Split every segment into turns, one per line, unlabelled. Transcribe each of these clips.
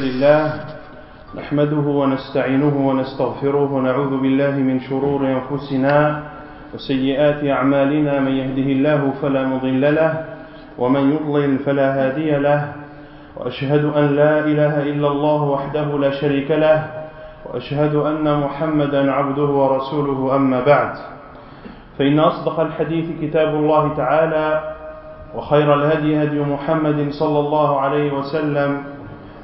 لله نحمده ونستعينه ونستغفره ونعوذ بالله من شرور أنفسنا وسيئات أعمالنا من يهده الله فلا مضل له ومن يضلل فلا هادي له وأشهد أن لا إله إلا الله وحده لا شريك له وأشهد أن محمدا عبده ورسوله أما بعد. فإن أصدق الحديث كتاب الله تعالى وخير الهدي هدي محمد صلى الله عليه وسلم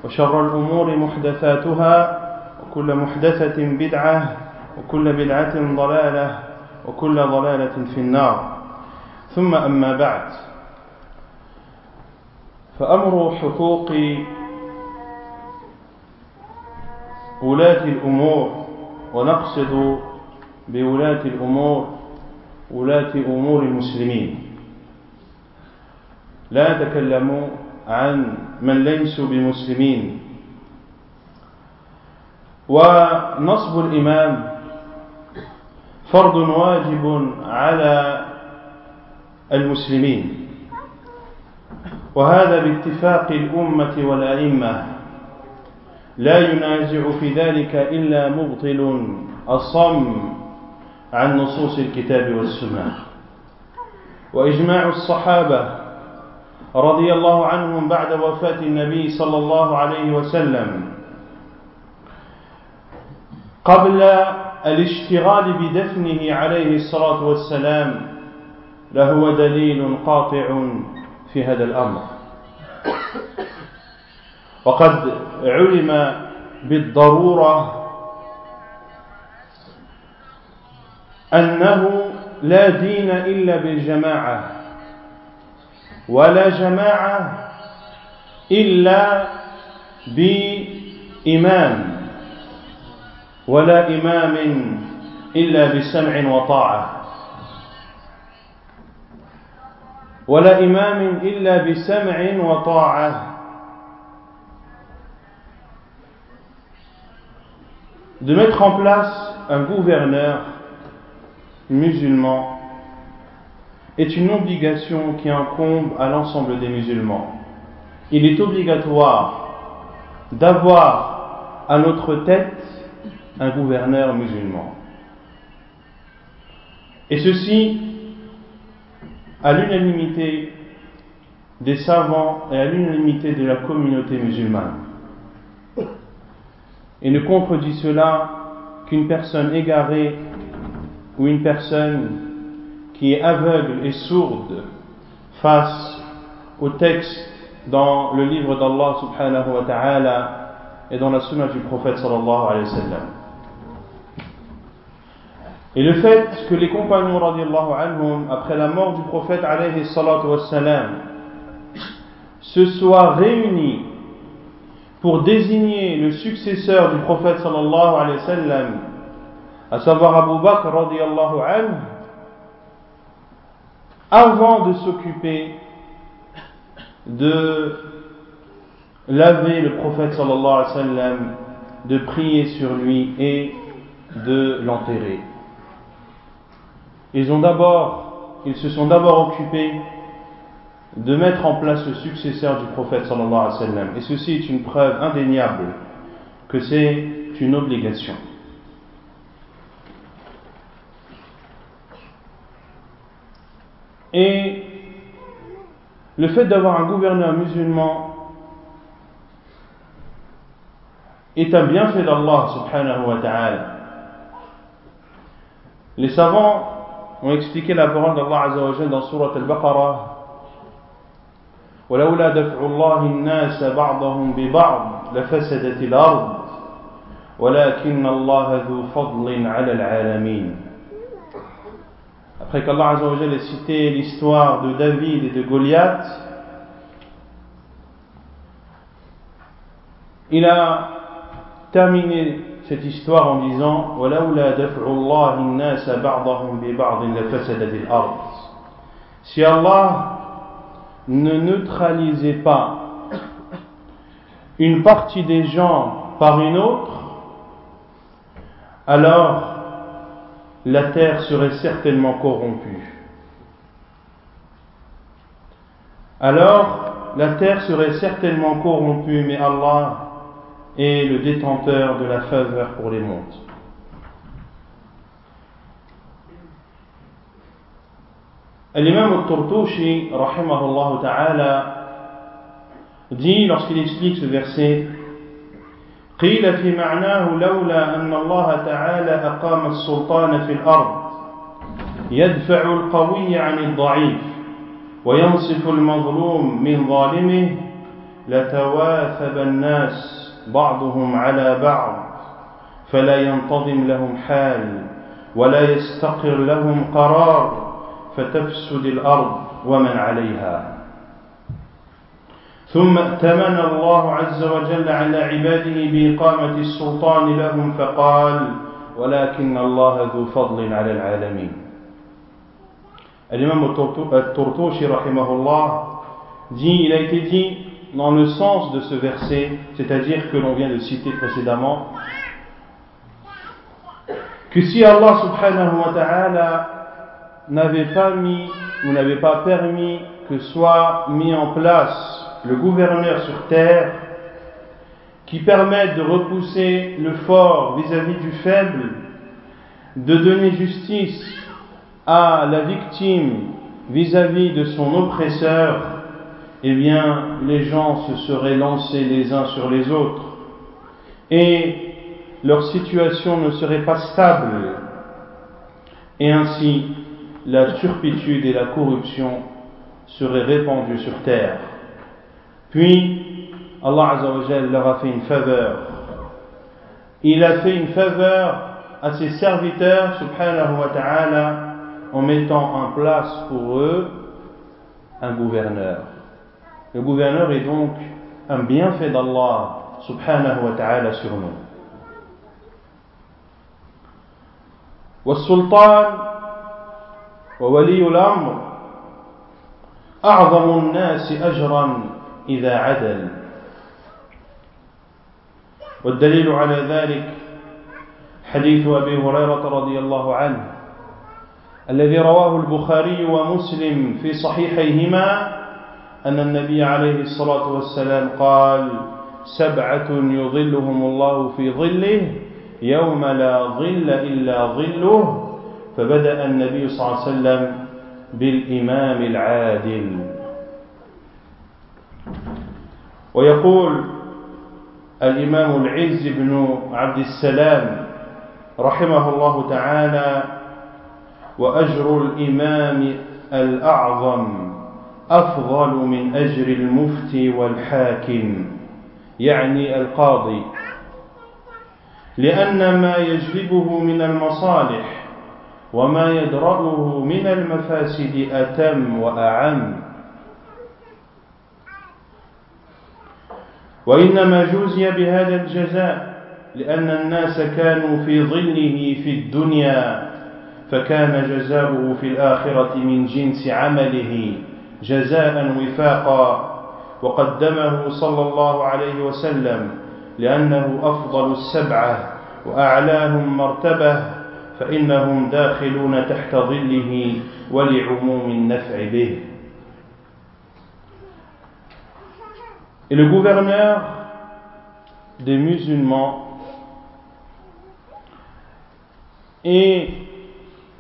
وشر الأمور محدثاتها وكل محدثة بدعة وكل بدعة ضلالة وكل ضلالة في النار. ثم أما بعد فأمر حقوق ولاة الأمور ونقصد بولاة الأمور ولاة أمور المسلمين. لا نتكلم عن من ليسوا بمسلمين. ونصب الإمام فرض واجب على المسلمين. وهذا باتفاق الأمة والأئمة. لا ينازع في ذلك إلا مبطل أصم عن نصوص الكتاب والسنة. وإجماع الصحابة رضي الله عنهم بعد وفاة النبي صلى الله عليه وسلم. قبل الاشتغال بدفنه عليه الصلاة والسلام لهو دليل قاطع في هذا الأمر. وقد علم بالضرورة أنه لا دين إلا بالجماعة. ولا جماعة إلا بإمام ولا إمام إلا بسمع وطاعة ولا إمام إلا بسمع وطاعة. De mettre en place un gouverneur musulman est une obligation qui incombe à l'ensemble des musulmans. Il est obligatoire d'avoir à notre tête un gouverneur musulman. Et ceci à l'unanimité des savants et à l'unanimité de la communauté musulmane. Et ne contredit cela qu'une personne égarée ou une personne qui est aveugle et sourde face au texte dans le livre d'Allah subhanahu wa ta'ala et dans la sunna du prophète sallallahu alayhi wa sallam. Et le fait que les compagnons radiallahu anhum, après la mort du prophète alayhi salatu wa sallam, se soient réunis pour désigner le successeur du prophète sallallahu alayhi wa sallam, à savoir Abu Bakr radiallahu anhu, avant de s'occuper de laver le prophète sallallahu alayhi sallam, de prier sur lui et de l'enterrer. Ils ont d'abord, ils se sont d'abord occupés de mettre en place le successeur du prophète sallallahu alayhi sallam. Et ceci est une preuve indéniable que c'est une obligation. Et le fait d'avoir un gouverneur musulman est un bienfait d'Allah subhanahu wa ta'ala. Les savants ont expliqué la parole d'Allah azza wa jalla dans surat al-Baqarah ولولا دفع الله الناس بعضهم ببعض لفسدت الأرض ولكن الله ذو فضل على العالمين après qu'Allah Azzawajal ait cité l'histoire de David et de Goliath, il a terminé cette histoire en disant Si Allah ne neutralisait pas une partie des gens par une autre, alors la terre serait certainement corrompue. Alors, la terre serait certainement corrompue, mais Allah est le détenteur de la faveur pour les mondes. L'imam al-Turtushi, rahimahullah dit lorsqu'il explique ce verset قيل في معناه لولا أن الله تعالى أقام السلطان في الأرض يدفع القوي عن الضعيف وينصف المظلوم من ظالمه لتواثب الناس بعضهم على بعض فلا ينتظم لهم حال ولا يستقر لهم قرار فتفسد الأرض ومن عليها. ثم ائتمن الله عز وجل على عباده بإقامة السلطان لهم فقال ولكن الله ذو فضل على العالمين L'imam al-Turtushi rahimahullah dit, il a été dit dans le sens de ce verset, c'est-à-dire que l'on vient de citer précédemment, que si Allah subhanahu wa ta'ala n'avait pas mis ou n'avait pas permis que soit mis en place le gouverneur sur terre qui permette de repousser le fort vis-à-vis du faible, de donner justice à la victime vis-à-vis de son oppresseur, eh bien, les gens se seraient lancés les uns sur les autres et leur situation ne serait pas stable. Et ainsi, la turpitude et la corruption seraient répandues sur terre. Puis, Allah Azzawajal leur a fait une faveur. Il a fait une faveur à ses serviteurs, subhanahu wa ta'ala, en mettant en place pour eux un gouverneur. Le gouverneur est donc un bienfait d'Allah, subhanahu wa ta'ala, sur nous. والسلطان وولي الأمر أعظم الناس أجرا إذا عدل. والدليل على ذلك حديث أبي هريرة رضي الله عنه الذي رواه البخاري ومسلم في صحيحيهما أن النبي عليه الصلاة والسلام قال سبعة يظلهم الله في ظله يوم لا ظل إلا ظله. فبدأ النبي صلى الله عليه وسلم بالإمام العادل. ويقول الإمام العز بن عبد السلام رحمه الله تعالى وأجر الإمام الأعظم أفضل من أجر المفتي والحاكم يعني القاضي. لأن ما يجلبه من المصالح وما يدرأه من المفاسد أتم وأعم. وإنما جوزي بهذا الجزاء لأن الناس كانوا في ظله في الدنيا فكان جزاؤه في الآخرة من جنس عمله جزاء وفاقا وقدمه صلى الله عليه وسلم لأنه أفضل السبعة وأعلاهم مرتبة فإنهم داخلون تحت ظله ولعموم النفع به. Et le gouverneur des musulmans est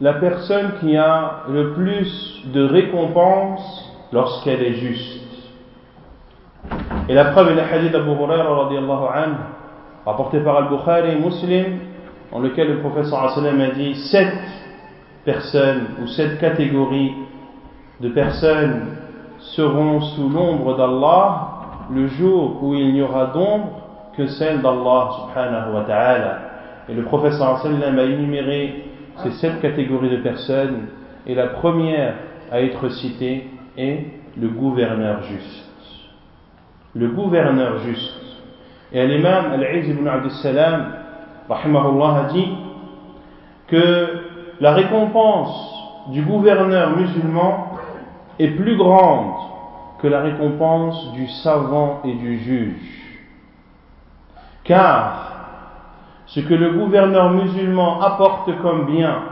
la personne qui a le plus de récompense lorsqu'elle est juste. Et la preuve est le hadith d'Abu Huraira anhu, rapporté par Al-Bukhari et Muslim, dans lequel le professeur a dit sept personnes ou sept catégories de personnes seront sous l'ombre d'Allah le jour où il n'y aura d'ombre que celle d'Allah subhanahu wa ta'ala. Et le professeur sallam a énuméré ces sept catégories de personnes et la première à être citée est le gouverneur juste. Le gouverneur juste. Et l'imam Al-Iz ibn Abd salam rahimahullah, a dit que la récompense du gouverneur musulman est plus grande que la récompense du savant et du juge. Car ce que le gouverneur musulman apporte comme bien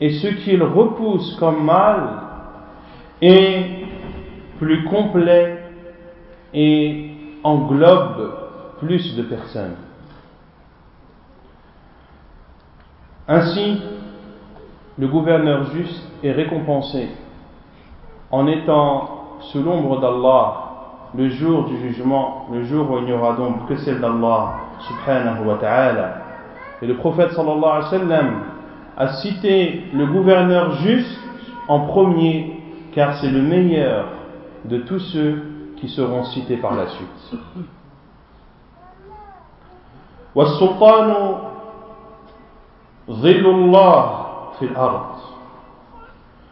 et ce qu'il repousse comme mal est plus complet et englobe plus de personnes. Ainsi, le gouverneur juste est récompensé en étant sous l'ombre d'Allah le jour du jugement, le jour où il n'y aura donc que celle d'Allah subhanahu wa ta'ala. Et le prophète sallallahu alayhi wa sallam a cité le gouverneur juste en premier car c'est le meilleur de tous ceux qui seront cités par la suite. والسلطان ظل الله في الأرض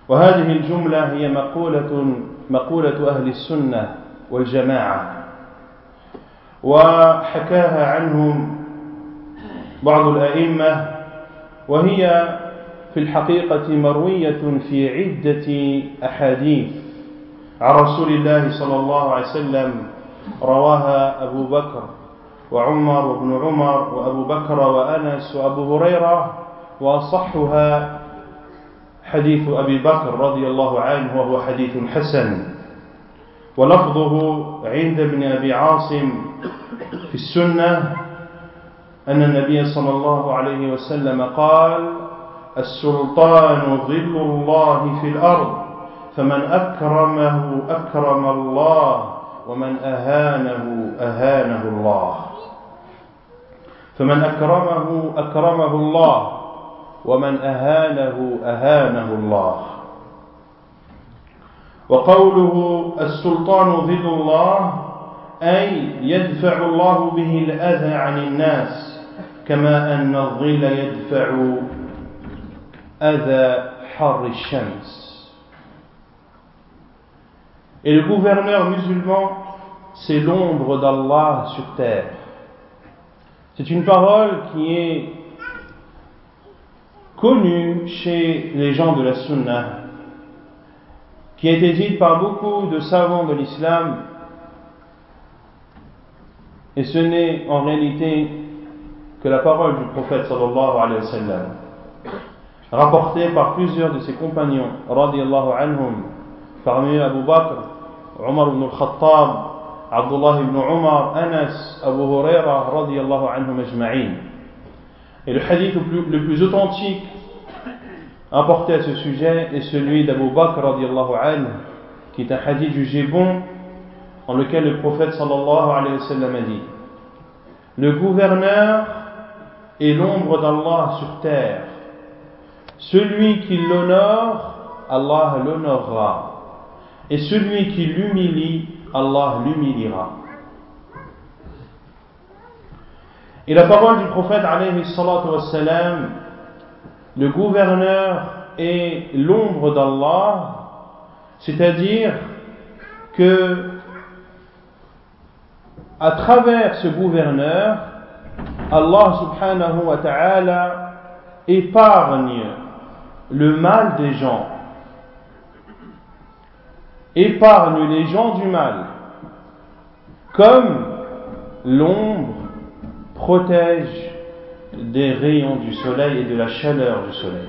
وهذه الجملة هي مقولة مقولة أهل السنة والجماعة. وحكاها عنهم بعض الأئمة وهي في الحقيقة مروية في عدة أحاديث. عن رسول الله صلى الله عليه وسلم رواها أبو بكر وعمر وابن عمر وأبو بكر وأنس وأبو هريرة وأصحها حديث أبي بكر رضي الله عنه وهو حديث حسن. ولفظه عند ابن أبي عاصم في السنة أن النبي صلى الله عليه وسلم قال السلطان ظل الله في الأرض فمن أكرمه أكرم الله ومن أهانه أهانه الله. فمن أكرمه أكرمه الله ومن أهانه أهانه الله وقوله السلطان ظل الله أي يدفع الله به الأذى عن الناس كما أن الظل يدفع أذى حر الشمس Et le gouverneur musulman, c'est l'ombre d'Allah sur terre. C'est une parole qui est connue chez les gens de la Sunna, qui a été dite par beaucoup de savants de l'islam, et ce n'est en réalité que la parole du prophète sallallahu alayhi wa sallam, rapportée par plusieurs de ses compagnons, radiallahu anhum, parmi Abu Bakr, Omar ibn al-Khattab, Abdullah ibn Omar, Anas, Abu Huraira, radiallahu anhum ajma'in. Et le hadith le plus, authentique apporté à ce sujet est celui d'Abu Bakr radiallahu qui est un hadith jugé bon, dans lequel le prophète sallallahu alayhi wa sallam a dit Le gouverneur est l'ombre d'Allah sur terre. Celui qui l'honore, Allah l'honorera. Et celui qui l'humilie, Allah l'humiliera. Et la parole du prophète alayhi salatu wassalam, le gouverneur est l'ombre d'Allah, c'est-à-dire que à travers ce gouverneur, Allah subhanahu wa ta'ala épargne le mal des gens, épargne les gens du mal, comme l'ombre protège des rayons du soleil et de la chaleur du soleil.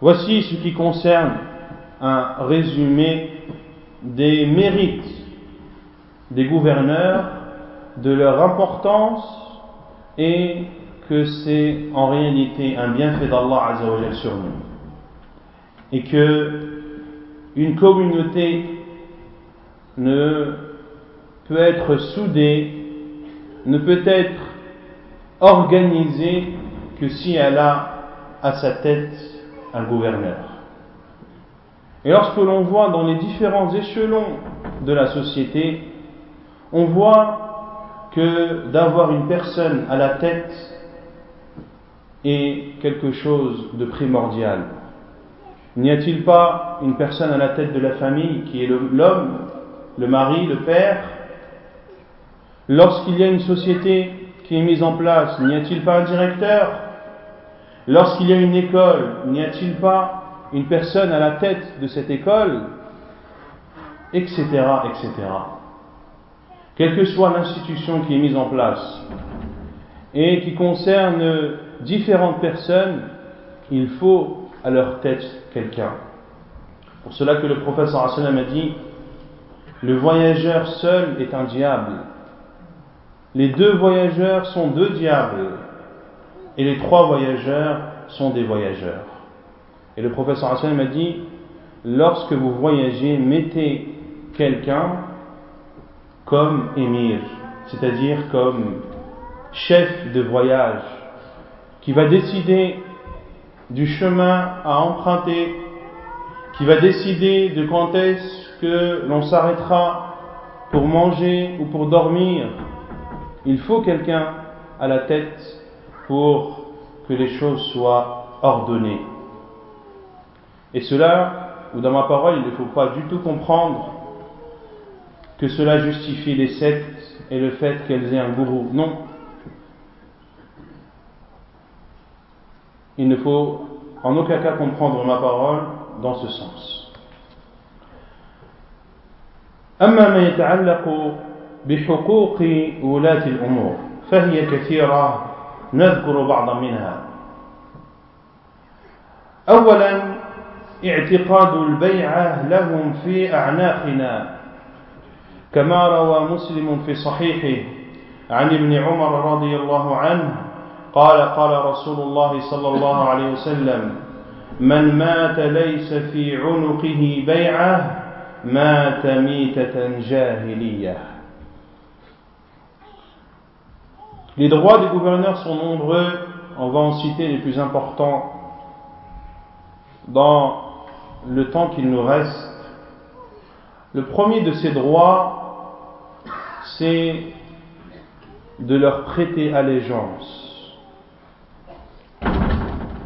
Voici ce qui concerne un résumé des mérites des gouverneurs, de leur importance et que c'est en réalité un bienfait d'Allah sur nous. Et que une communauté ne peut être soudée, ne peut être organisée que si elle a à sa tête un gouverneur. Et lorsque l'on voit dans les différents échelons de la société, on voit que d'avoir une personne à la tête est quelque chose de primordial. N'y a-t-il pas une personne à la tête de la famille qui est l'homme, le mari, le père Lorsqu'il y a une société qui est mise en place, n'y a-t-il pas un directeur? Lorsqu'il y a une école, n'y a-t-il pas une personne à la tête de cette école, etc., etc. Quelle que soit l'institution qui est mise en place et qui concerne différentes personnes, il faut à leur tête quelqu'un. Pour cela que le prophète sallam a dit Le voyageur seul est un diable. Les deux voyageurs sont deux diables. Et les trois voyageurs sont des voyageurs. Et le prophète sallam a dit Lorsque vous voyagez, mettez quelqu'un comme émir, c'est-à-dire comme chef de voyage, qui va décider du chemin à emprunter, qui va décider de quand est-ce que l'on s'arrêtera pour manger ou pour dormir. Il faut quelqu'un à la tête pour que les choses soient ordonnées. Et cela, ou dans ma parole, il ne faut pas du tout comprendre que cela justifie les sectes et le fait qu'elles aient un gourou. Non. Il ne faut en aucun cas comprendre ma parole dans ce sens. أما ما يتعلق بحقوق ولاة الأمور فهي كثيرة نذكر بعضا منها. أولا اعتقاد البيعة لهم في أعناقنا كما روى مسلم في صحيحه عن ابن عمر رضي الله عنه قال قال رسول الله صلى الله عليه وسلم من مات ليس في عنقه بيعة مات ميتة جاهلية Les droits des gouverneurs sont nombreux, on va en citer les plus importants dans le temps qu'il nous reste. Le premier de ces droits, c'est de leur prêter allégeance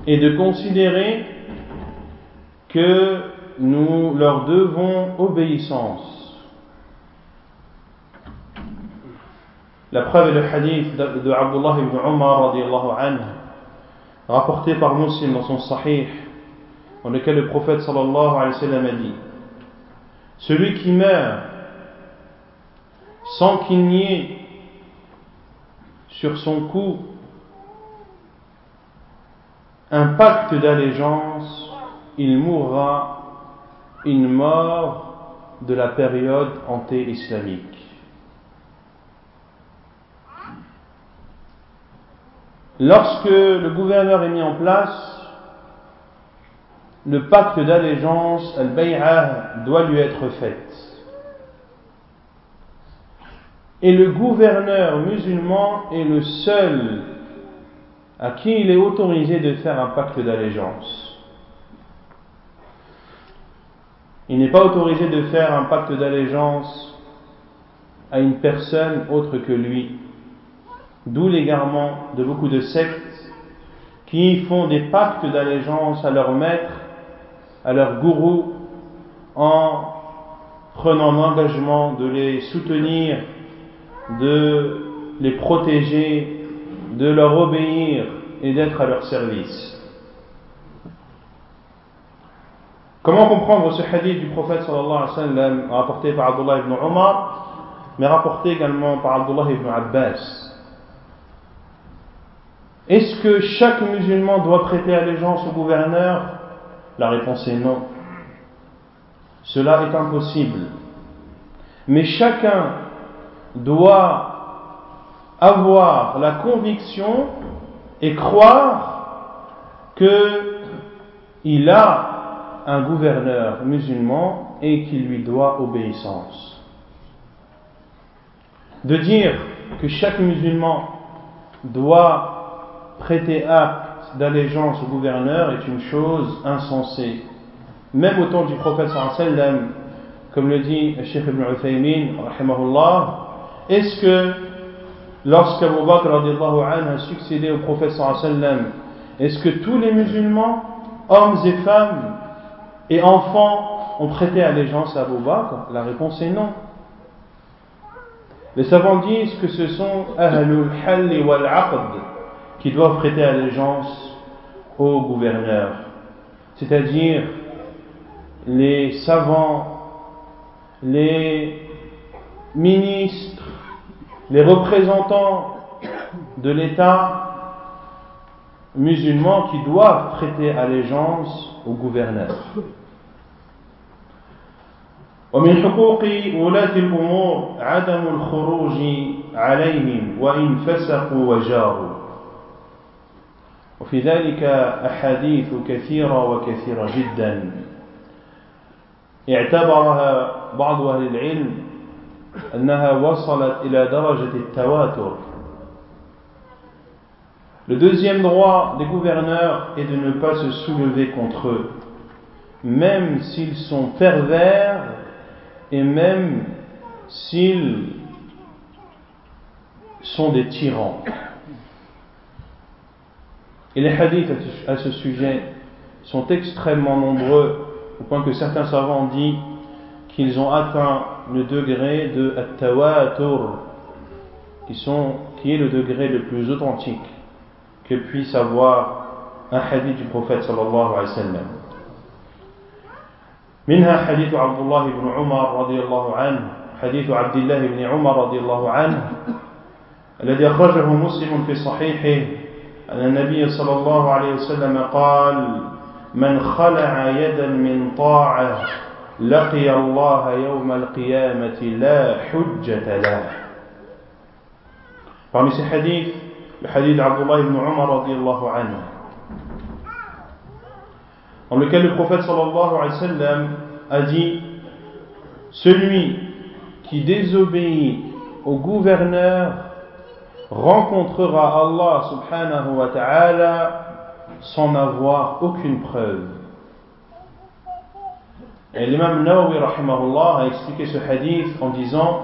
et de considérer que nous leur devons obéissance. La preuve est le hadith de Abdullah ibn Umar rapporté par Muslim dans son Sahih, dans lequel le prophète sallallahu alayhi wa sallam a dit Celui qui meurt sans qu'il n'y ait sur son cou un pacte d'allégeance, il mourra une mort de la période anté-islamique. Lorsque le gouverneur est mis en place, le pacte d'allégeance, al-bay'ah, doit lui être fait. Et le gouverneur musulman est le seul à qui il est autorisé de faire un pacte d'allégeance. Il n'est pas autorisé de faire un pacte d'allégeance à une personne autre que lui. D'où l'égarement de beaucoup de sectes qui font des pactes d'allégeance à leur maître, à leur gourou, en prenant l'engagement de les soutenir, de les protéger, de leur obéir et d'être à leur service. Comment comprendre ce hadith du prophète sallallahu alayhi wa sallam rapporté par Abdullah ibn Omar, mais rapporté également par Abdullah ibn Abbas? Est-ce que chaque musulman doit prêter allégeance au gouverneur? La réponse est non. Cela est impossible. Mais chacun doit avoir la conviction et croire qu'il a un gouverneur musulman et qui lui doit obéissance. De dire que chaque musulman doit prêter acte d'allégeance au gouverneur est une chose insensée. Même au temps du prophète sallam, comme le dit Sheikh ibn Uthaymin, est-ce que lorsqu'Abu Bakr a succédé au prophète sallam, est-ce que tous les musulmans, hommes et femmes, et enfants ont prêté allégeance à Abu La réponse est non. Les savants disent que ce sont Ahlul Halli wal Aqd qui doivent prêter allégeance au gouverneur, c'est-à-dire les savants, les ministres, les représentants de l'État musulmans qui doivent prêter allégeance au gouverneur. ومن حقوق ولاة الأمور عدم الخروج عليهم وإن فسقوا وجاروا. وفي ذلك أحاديث كثيرة وكثيرة جدا. اعتبرها بعض أهل العلم أنها وصلت إلى درجة التواتر. Le deuxième droit des gouverneurs est de ne pas se soulever contre eux, même s'ils sont pervers et même s'ils sont des tyrans. Et les hadiths à ce sujet sont extrêmement nombreux, au point que certains savants ont dit qu'ils ont atteint le degré de at-tawatur, qui, sont, qui est le degré le plus authentique que puisse avoir un hadith du prophète sallallahu alayhi wa sallam. منها حديث عبد الله بن عمر رضي الله عنه حديث عبد الله بن عمر رضي الله عنه الذي أخرجه مسلم في صحيحه أن النبي صلى الله عليه وسلم قال من خلع يدا من طاعة لقي الله يوم القيامة لا حجة له Parmi ces hadiths, d'Abdullah ibn Umar radiallahu anhu, dans lequel le prophète a dit Celui qui désobéit au gouverneur rencontrera Allah subhanahu wa ta'ala sans avoir aucune preuve. Et l'imam Nawawi rahimahullah a expliqué ce hadith en disant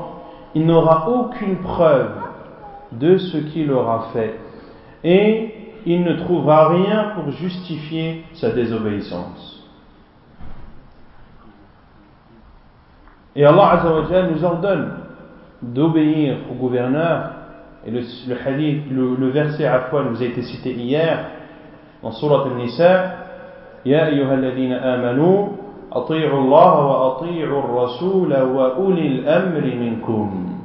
il n'aura aucune preuve de ce qu'il aura fait et il ne trouvera rien pour justifier sa désobéissance. Et Allah Azzawajal nous ordonne d'obéir au gouverneur. Et le, le hadith, le, verset à fois nous a été cité hier dans Surat Al-Nisa. Ya ayyuhalladhina amanu ati'u Allah wa ati'u ar-rasul wa ulil amri minkum.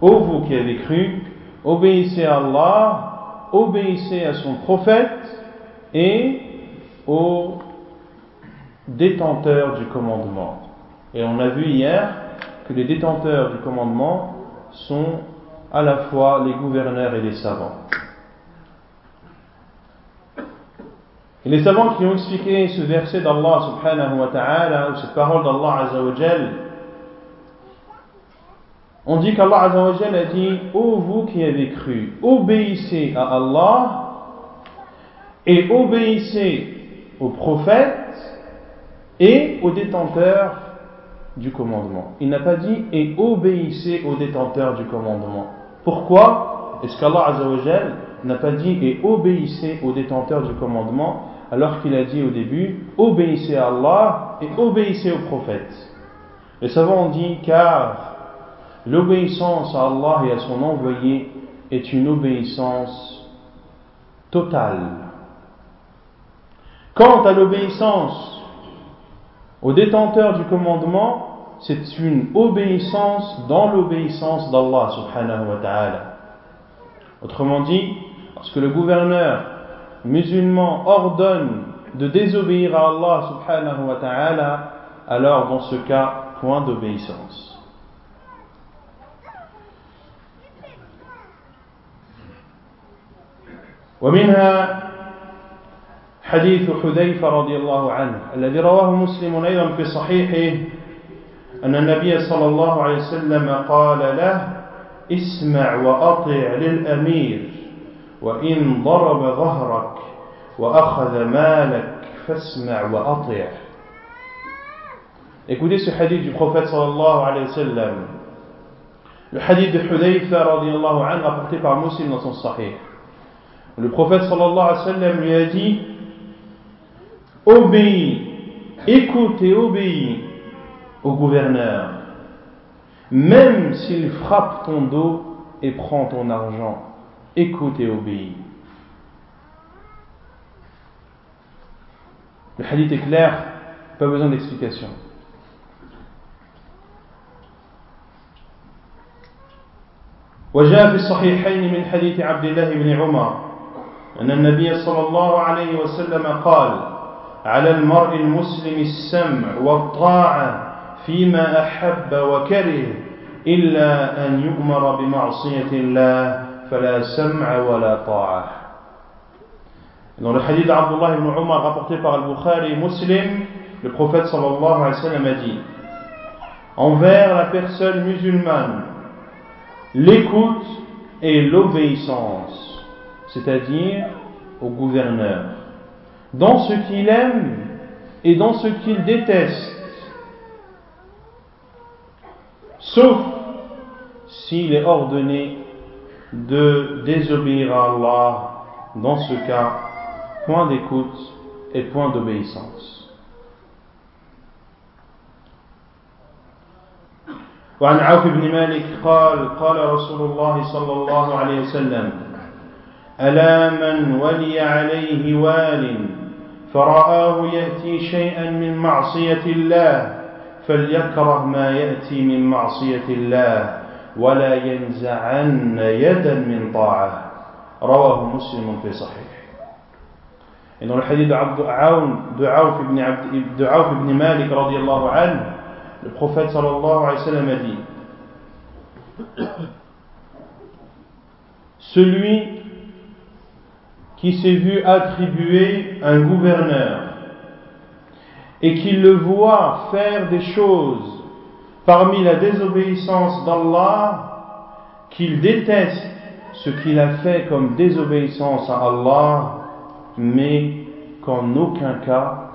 Ô vous qui avez cru, obéissez à Allah, obéissez à son prophète et aux détenteurs du commandement. Et on a vu hier que les détenteurs du commandement sont à la fois les gouverneurs et les savants. Et les savants qui ont expliqué ce verset d'Allah subhanahu wa ta'ala, ou cette parole d'Allah azawajal, on dit qu'Allah azawajal a dit, ô vous qui avez cru, obéissez à Allah et obéissez aux prophètes et aux détenteurs du commandement. Il n'a pas dit et obéissez aux détenteurs du commandement. Pourquoi? Est-ce qu'Allah Azzawajal n'a pas dit et obéissez aux détenteurs du commandement alors qu'il a dit au début obéissez à Allah et obéissez aux prophètes Les savants ont dit car l'obéissance à Allah et à son envoyé est une obéissance totale. Quant à l'obéissance au détenteur du commandement, c'est une obéissance dans l'obéissance d'Allah subhanahu wa ta'ala. Autrement dit, lorsque le gouverneur musulman ordonne de désobéir à Allah subhanahu wa ta'ala, alors dans ce cas, point d'obéissance. ومنها حديث حذيفة رضي الله عنه الذي رواه مسلم أيضا في صحيحه أن النبي صلى الله عليه وسلم قال له اسمع وأطع للأمير وإن ضرب ظهرك وأخذ مالك فاسمع وأطع Écoutez ce hadith du prophète sallallahu alayhi wa sallam. Le hadith de Hudayfa radiallahu anhu rapporté par Muslim dans son sahih. Le prophète sallallahu alayhi wa sallam lui a dit Obéis, écoute et obéis au gouverneur, même s'il frappe ton dos et prend ton argent, écoute et obéis. Le hadith est clair, pas besoin d'explication. وجاء في الصحيحين من حديث عبد الله بن عمر أن النبي صلى الله عليه وسلم قال على المرء المسلم السمع والطاعة فيما أحب وكره إلا أن يؤمر بمعصية الله فلا سمع ولا طاعة Dans le hadith d'Abdullah ibn Umar rapporté par Al-Bukhari et Muslim, le prophète sallallahu alayhi wa sallam a dit Envers la personne musulmane, l'écoute et l'obéissance, c'est-à-dire au gouverneur, dans ce qu'il aime et dans ce qu'il déteste, sauf s'il est ordonné de désobéir à Allah, dans ce cas, point d'écoute et point d'obéissance. وعن عوف بن مالك قال قال رسول الله صلى الله عليه وسلم ألا من ولي عليه وال فرآه يأتي شيئا من معصية الله فليكره ما يأتي من معصية الله ولا ينزعن يدا من طاعة. رواه مسلم في صحيح. إن الحديث عبد عون دعوف بن عبد دعوف بن مالك رضي الله عنه البروفيت صلى الله عليه وسلم dit Celui qui s'est vu attribuer un gouverneur et qui le voit faire des choses parmi la désobéissance d'Allah, qu'il déteste ce qu'il a fait comme désobéissance à Allah, mais qu'en aucun cas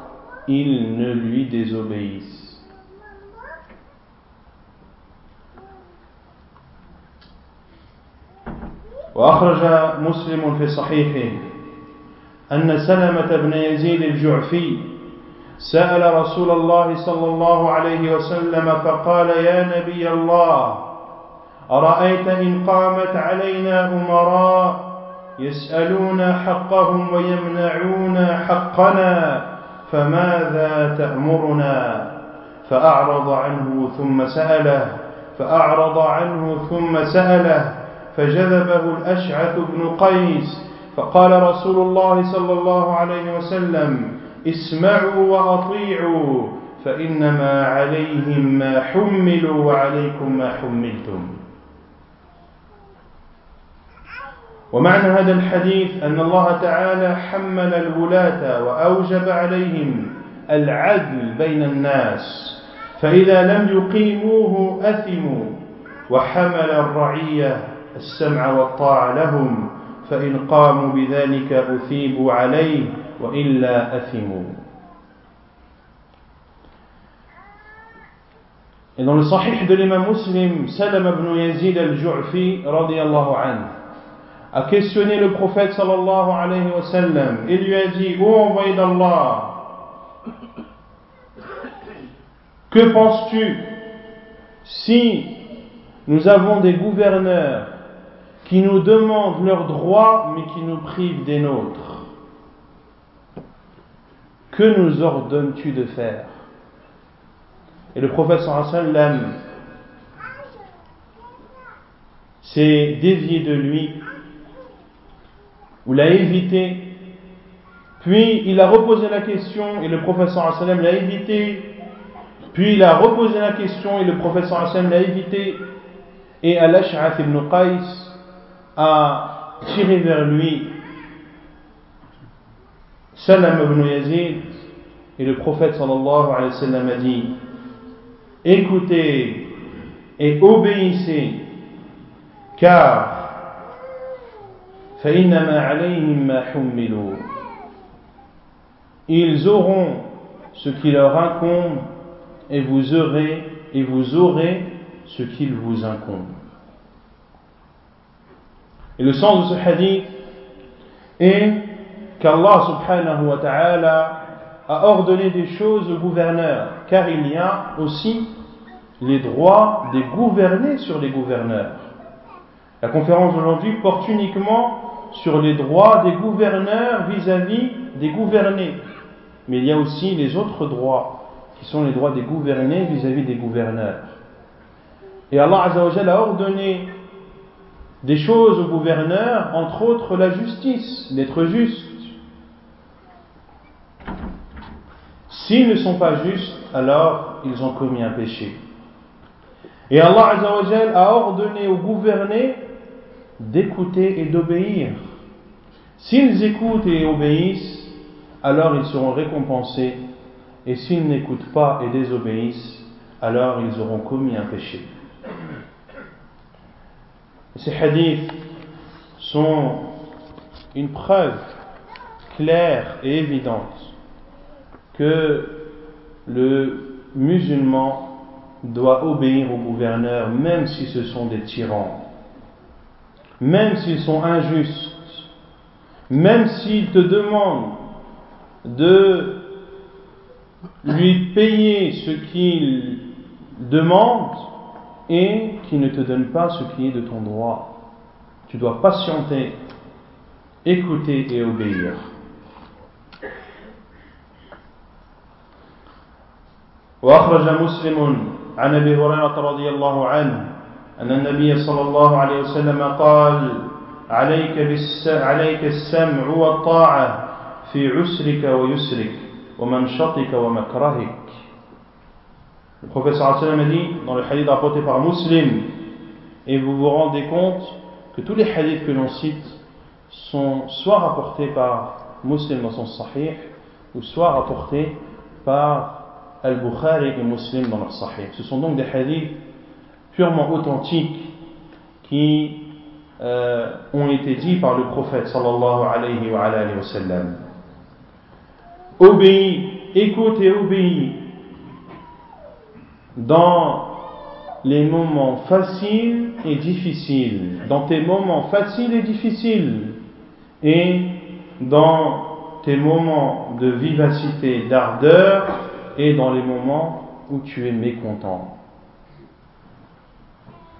il ne lui désobéisse. وأخرج مسلم في صحيحه أن سلمة بن يزيد الجعفي سأل رسول الله صلى الله عليه وسلم فقال يا نبي الله أرأيت إن قامت علينا أمراء يسألون حقهم ويمنعون حقنا فماذا تأمرنا؟ فأعرض عنه ثم سأله فأعرض عنه ثم سأله فجذبه الأشعث بن قيس فقال رسول الله صلى الله عليه وسلم اسمعوا وأطيعوا فإنما عليهم ما حملوا وعليكم ما حملتم. ومعنى هذا الحديث أن الله تعالى حمل الولاة وأوجب عليهم العدل بين الناس فإذا لم يقيموه أثموا وحمل الرعية السمع والطاعة لهم فإن قاموا بذلك أثيبوا عليه وإلا أثموا Et dans le sahih de l'imam muslim, Salam ibn Yazid al-Ju'fi, radiallahu anhu, a questionné le prophète sallallahu alayhi wa sallam et lui a dit, ô envoyé d'Allah, que penses-tu si nous avons des gouverneurs qui nous demandent leurs droits mais qui nous privent des nôtres. Que nous ordonnes-tu de faire? Et le prophète sallam s'est dévié de lui ou l'a évité. Puis il a reposé la question et le prophète sallam l'a évité. Puis il a reposé la question et le prophète sallam l'a évité. Et Al-Ash'ath ibn Qais a tiré vers lui Salam ibn Yazid et le prophète sallallahu alayhi wa sallam a dit écoutez et obéissez car ils auront ce qui leur incombe et vous aurez et vous aurez ce qu'il vous incombe et le sens de ce hadith est qu'Allah subhanahu wa ta'ala a ordonné des choses aux gouverneurs, car il y a aussi les droits des gouvernés sur les gouverneurs. La conférence d'aujourd'hui porte uniquement sur les droits des gouverneurs vis-à-vis des gouvernés. Mais il y a aussi les autres droits, qui sont les droits des gouvernés vis-à-vis des gouverneurs. Et Allah a ordonné des choses au gouverneur, entre autres la justice, d'être juste. S'ils ne sont pas justes, alors ils ont commis un péché. Et Allah a ordonné aux gouvernés d'écouter et d'obéir. S'ils écoutent et obéissent, alors ils seront récompensés. Et s'ils n'écoutent pas et désobéissent, alors ils auront commis un péché. Ces hadiths sont une preuve claire et évidente que le musulman doit obéir au gouverneur même si ce sont des tyrans, même s'ils sont injustes, même s'ils te demandent de lui payer ce qu'il demande et qu'il ne te donne pas ce qui est de ton droit. Tu dois patienter, écouter et obéir. وأخرج مسلم عن أبي هريرة رضي الله عنه أن النبي صلى الله عليه وسلم قال عليك, بالس... عليك السمع والطاعة في عسرك ويسرك ومنشطك ومكرهك Le sallallahu a dit dans le hadith rapporté par Muslim et vous vous rendez compte que tous les hadiths que l'on cite sont soit rapportés par Muslim dans son Sahih ou soit rapportés par Al-Bukhari et Muslim dans leur Sahih. Ce sont donc des hadiths purement authentiques qui euh, ont été dits par le prophète sallallahu alayhi wa, alayhi wa sallam. Obéis, écoute et obéis dans les moments faciles et difficiles, dans tes moments faciles et difficiles, et dans tes moments de vivacité, d'ardeur, et dans les moments où tu es mécontent.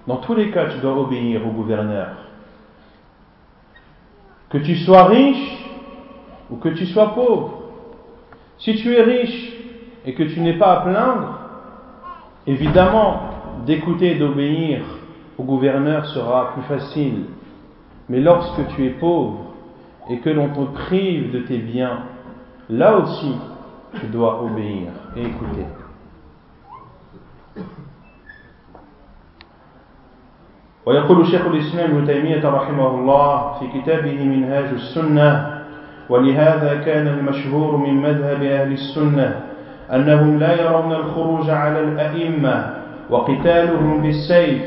Dans tous les cas, tu dois obéir au gouverneur. Que tu sois riche ou que tu sois pauvre. Si tu es riche et que tu n'es pas à plaindre, évidemment, d'écouter et d'obéir au gouverneur sera plus facile. Mais lorsque tu es pauvre et que l'on te prive de tes biens, là aussi, tu dois obéir et écouter. ويقول شيخ الإسلام ابن تيمية رحمه الله في كتابه منهاج السنة ولهذا كان المشهور من مذهب أهل السنة أنهم لا يرون الخروج على الأئمة وقتالهم بالسيف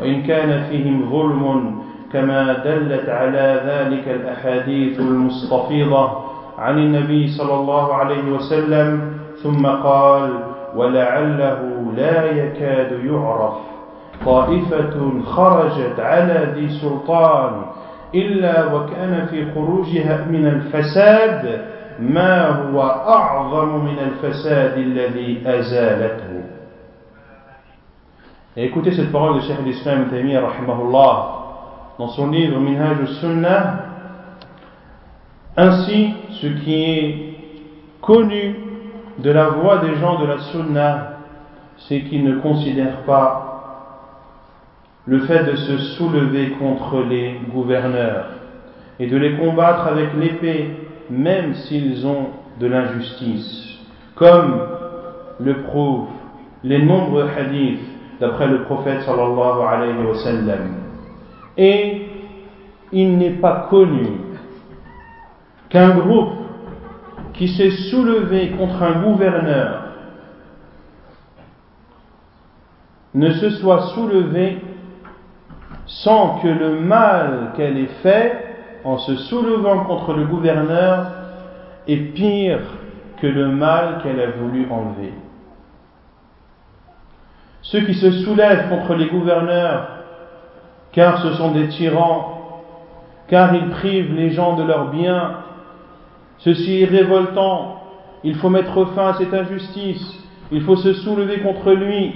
وإن كان فيهم ظلم كما دلت على ذلك الأحاديث المستفيضة عن النبي صلى الله عليه وسلم ثم قال ولعله لا يكاد يعرف طائفة خرجت على ذي سلطان إلا وكان في خروجها من الفساد ما هو أعظم من الفساد الذي أزالته Et écoutez cette parole de Cheikh l'Islam Taymiyyah rahimahullah dans son livre Minhaj al-Sunnah Ainsi, ce qui est connu de la voix des gens de la Sunna, c'est qu'ils ne considèrent pas le fait de se soulever contre les gouverneurs et de les combattre avec l'épée, même s'ils ont de l'injustice, comme le prouvent les nombreux hadiths d'après le prophète sallallahu alayhi wa sallam. Et il n'est pas connu qu'un groupe qui s'est soulevé contre un gouverneur ne se soit soulevé sans que le mal qu'elle ait fait en se soulevant contre le gouverneur est pire que le mal qu'elle a voulu enlever. Ceux qui se soulèvent contre les gouverneurs, car ce sont des tyrans, car ils privent les gens de leurs biens, Ceci est révoltant. Il faut mettre fin à cette injustice. Il faut se soulever contre lui.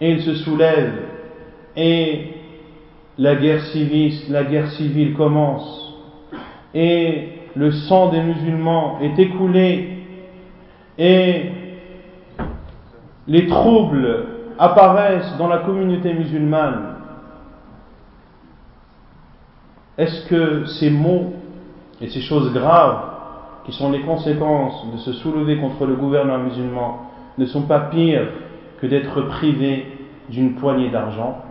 Et il se soulève. Et la guerre civile, commence. Et le sang des musulmans est écoulé. Et les troubles apparaissent dans la communauté musulmane. Est-ce que ces mots et ces choses graves qui sont les conséquences de se soulever contre le gouverneur musulman, ne sont pas pires que d'être privé d'une poignée d'argent?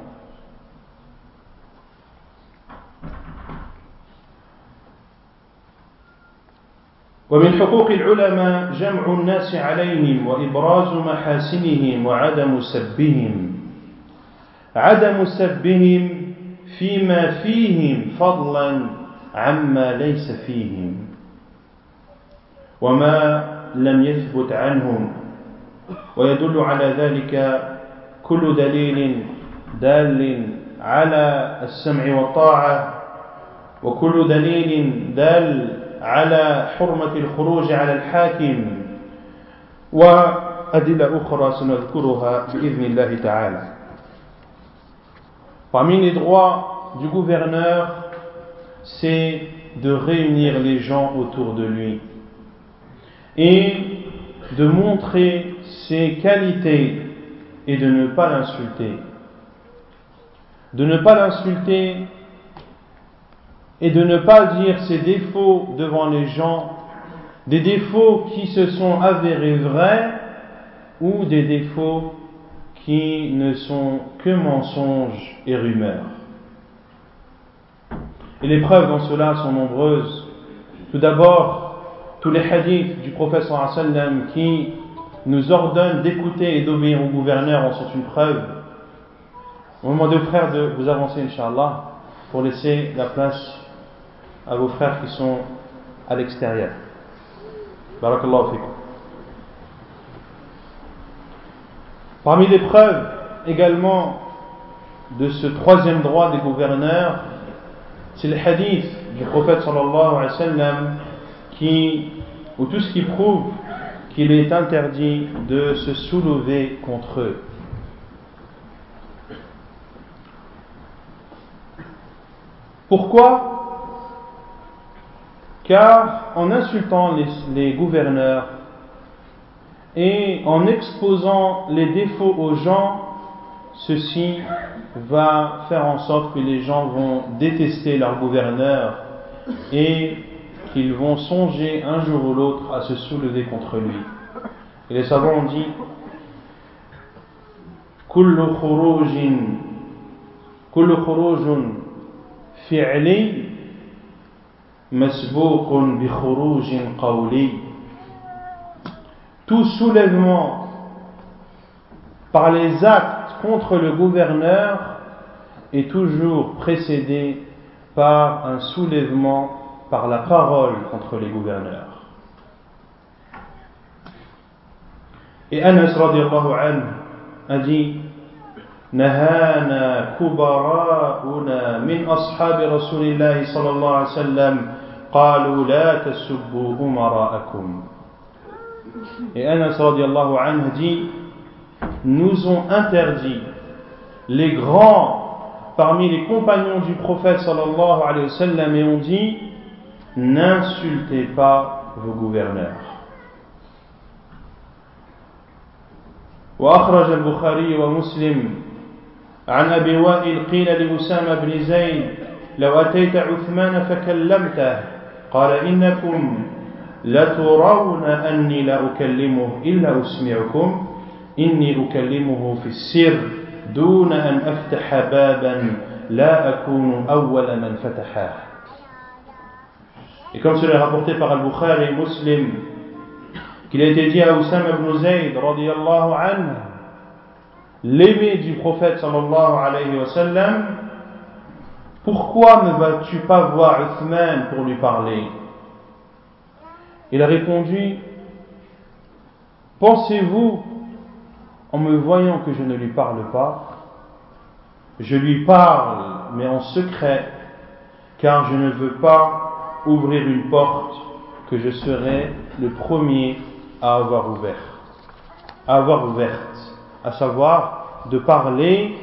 ومن حقوق العلماء جمع الناس عليهم وإبراز محاسنهم وعدم سبهم. عدم سبهم فيما فيهم فضلا عما ليس فيهم. وما لم يثبت عنهم. ويدل على ذلك كل دليل دال على السمع والطاعة. وكل دليل دال على حرمة الخروج على الحاكم وأدلة أخرى سنذكرها بإذن الله تعالى Parmi les droits du gouverneur, c'est de réunir les gens autour de lui et de montrer ses qualités et de ne pas l'insulter. De ne pas l'insulter et de ne pas dire ses défauts devant les gens, des défauts qui se sont avérés vrais ou des défauts qui ne sont que mensonges et rumeurs. Et les preuves dans cela sont nombreuses. Tout d'abord, tous les hadiths du prophète sallam qui nous ordonnent d'écouter et d'obéir au gouverneur en sont une preuve. Au moment de frères de vous avancer, Inch'Allah, pour laisser la place à vos frères qui sont à l'extérieur. Barakallahu fikum. Parmi les preuves également de ce troisième droit des gouverneurs, c'est le hadith du prophète sallallahu alayhi wa sallam qui, ou tout ce qui prouve qu'il est interdit de se soulever contre eux. Pourquoi Car en insultant les, les, gouverneurs et en exposant les défauts aux gens, ceci va faire en sorte que les gens vont détester leur gouverneur et qu'ils vont songer un jour ou l'autre à se soulever contre lui. Et les savants ont dit كل خروج كل خروج فعلي مسبوق بخروج قولي tout soulèvement par les actes contre le gouverneur est toujours précédé par un soulèvement par la parole contre les gouverneurs. Et Anas radiallahu anhu a dit نهانا كبراؤنا من أصحاب رسول الله صلى الله عليه وسلم قالوا لا تسبوا أمراءكم Et Anas radiallahu anhu dit nous ont interdit les grands parmi les compagnons du prophète sallallahu alayhi wa sallam et ont dit n'insultez pas vos gouverneurs. وأخرج البخاري ومسلم عن أبي وائل قيل لأسامة بن زيد لو أتيت عثمان فكلمته قال إنكم لترون أني لا أكلمه إلا أسمعكم إني أكلمه في السر دون أن أفتح بابا لا أكون أول من فتحه Et comme cela est rapporté par Al-Bukhari et Muslim, qu'il a été dit à Oussama ibn Zayd, radiallahu anhu, l'aimé du prophète sallallahu alayhi wa sallam, pourquoi ne vas-tu pas voir Uthman pour lui parler? Il a répondu, pensez-vous, en me voyant que je ne lui parle pas, je lui parle, mais en secret, car je ne veux pas ouvrir une porte que je serai le premier à avoir ouvert, à avoir ouverte, à savoir de parler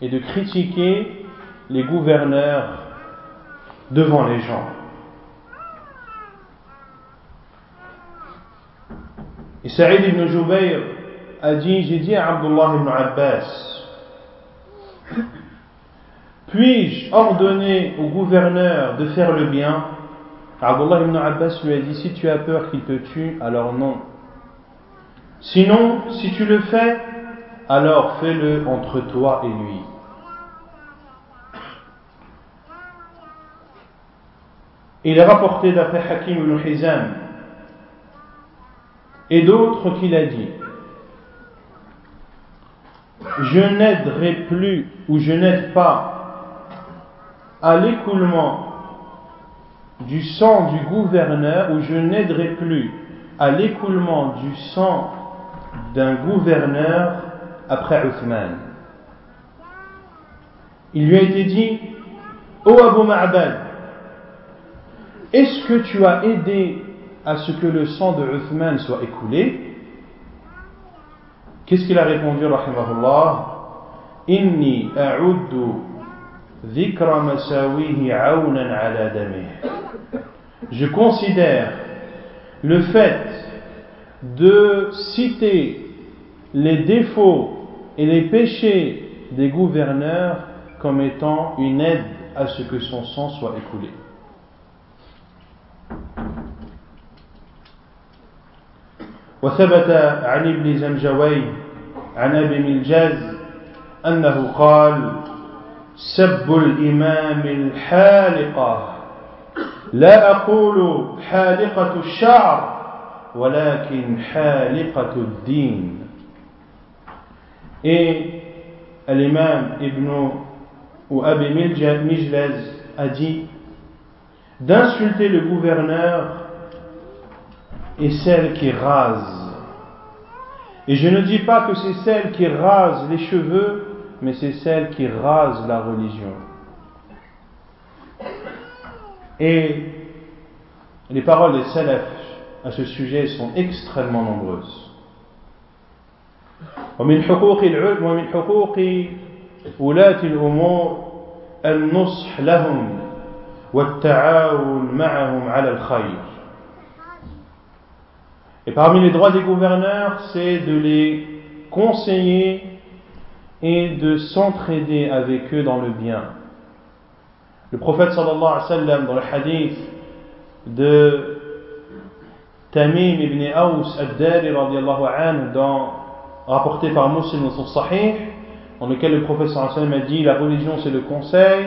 et de critiquer les gouverneurs devant les gens. Et Saïd ibn Jubayr a dit, j'ai dit à Abdullah ibn Abbas, puis-je ordonner au gouverneur de faire le bien? Abdullah ibn Abbas lui a dit Si tu as peur qu'il te tue, alors non. Sinon, si tu le fais, alors fais-le entre toi et lui. Il est rapporté d'après Hakim ibn Hizam et d'autres qu'il a dit Je n'aiderai plus ou je n'aide pas à l'écoulement du sang du gouverneur ou je n'aiderai plus à l'écoulement du sang d'un gouverneur après Uthman. Il lui a été dit Ô Abu Ma'bad, est-ce que tu as aidé à ce que le sang de Uthman soit écoulé? Qu'est-ce qu'il a répondu, rahimahullah? Inni a'uddu masawihi ala Je considère le fait de citer les défauts et les péchés des gouverneurs comme étant une aide à ce que son sang soit écoulé. وثبت عن ابن زمجوي عن أبي ملجاز أنه قال سب الإمام الحالقه لا أقول حالقة الشعر ولكن حالقة الدين. Et l'imam Ibn ou Abi Mijlaz a dit d'insulter le gouverneur et celle qui rase. Et je ne dis pas que c'est celle qui rase les cheveux, mais c'est celle qui rase la religion. Et les paroles des salafs à ce sujet sont extrêmement nombreuses. ومن حقوق العلم ومن حقوق ولاة الأمور النصح لهم Et parmi les droits des gouverneurs, c'est de les conseiller et de s'entraider avec eux dans le bien. Le prophète sallallahu alayhi wa sallam, dans le hadith de Tamim ibn Aous radiallahu anhu, rapporté par Muslim dans son sahih, dans lequel le prophète sallallahu alayhi wa sallam a dit la religion c'est le conseil,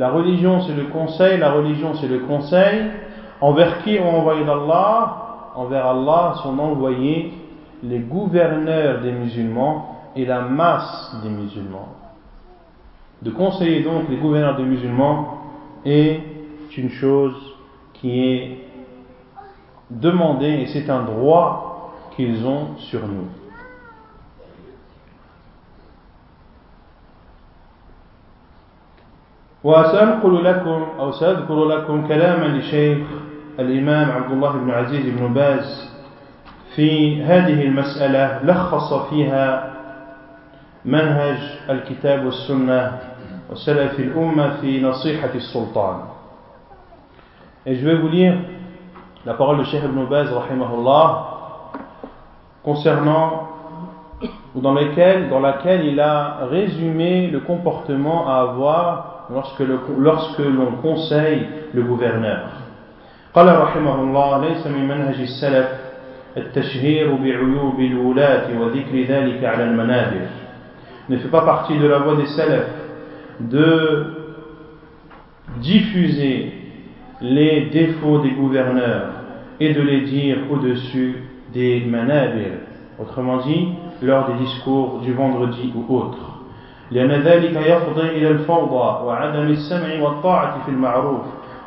la religion c'est le conseil, la religion c'est le conseil envers qui on envoyé d'Allah, envers Allah son envoyé les gouverneurs des musulmans et la masse des musulmans. De conseiller donc les gouverneurs des musulmans est une chose qui est demandée et c'est un droit qu'ils ont sur nous. وسأنقل لكم أو سأذكر لكم كلاما لشيخ الإمام عبد الله بن عزيز بن باز في هذه المسألة لخص فيها منهج الكتاب والسنة وسلف الأمة في نصيحة السلطان Et je vais vous lire la parole de Cheikh Ibn Baz, rahimahullah, concernant, ou dans, lesquelles, dans laquelle il a résumé le comportement à avoir lorsque, le, lorsque l'on conseille le gouverneur. قال رحمه الله ليس من منهج السلف التشهير بعيوب الولاة وذكر ذلك على المنابر ne fait pas partie de la voie des salafs de diffuser les défauts des gouverneurs et de les dire au-dessus des manabir, autrement dit, lors des discours du vendredi ou autre. لأن ذلك يفضي إلى الفوضى وعدم السمع والطاعة في المعروف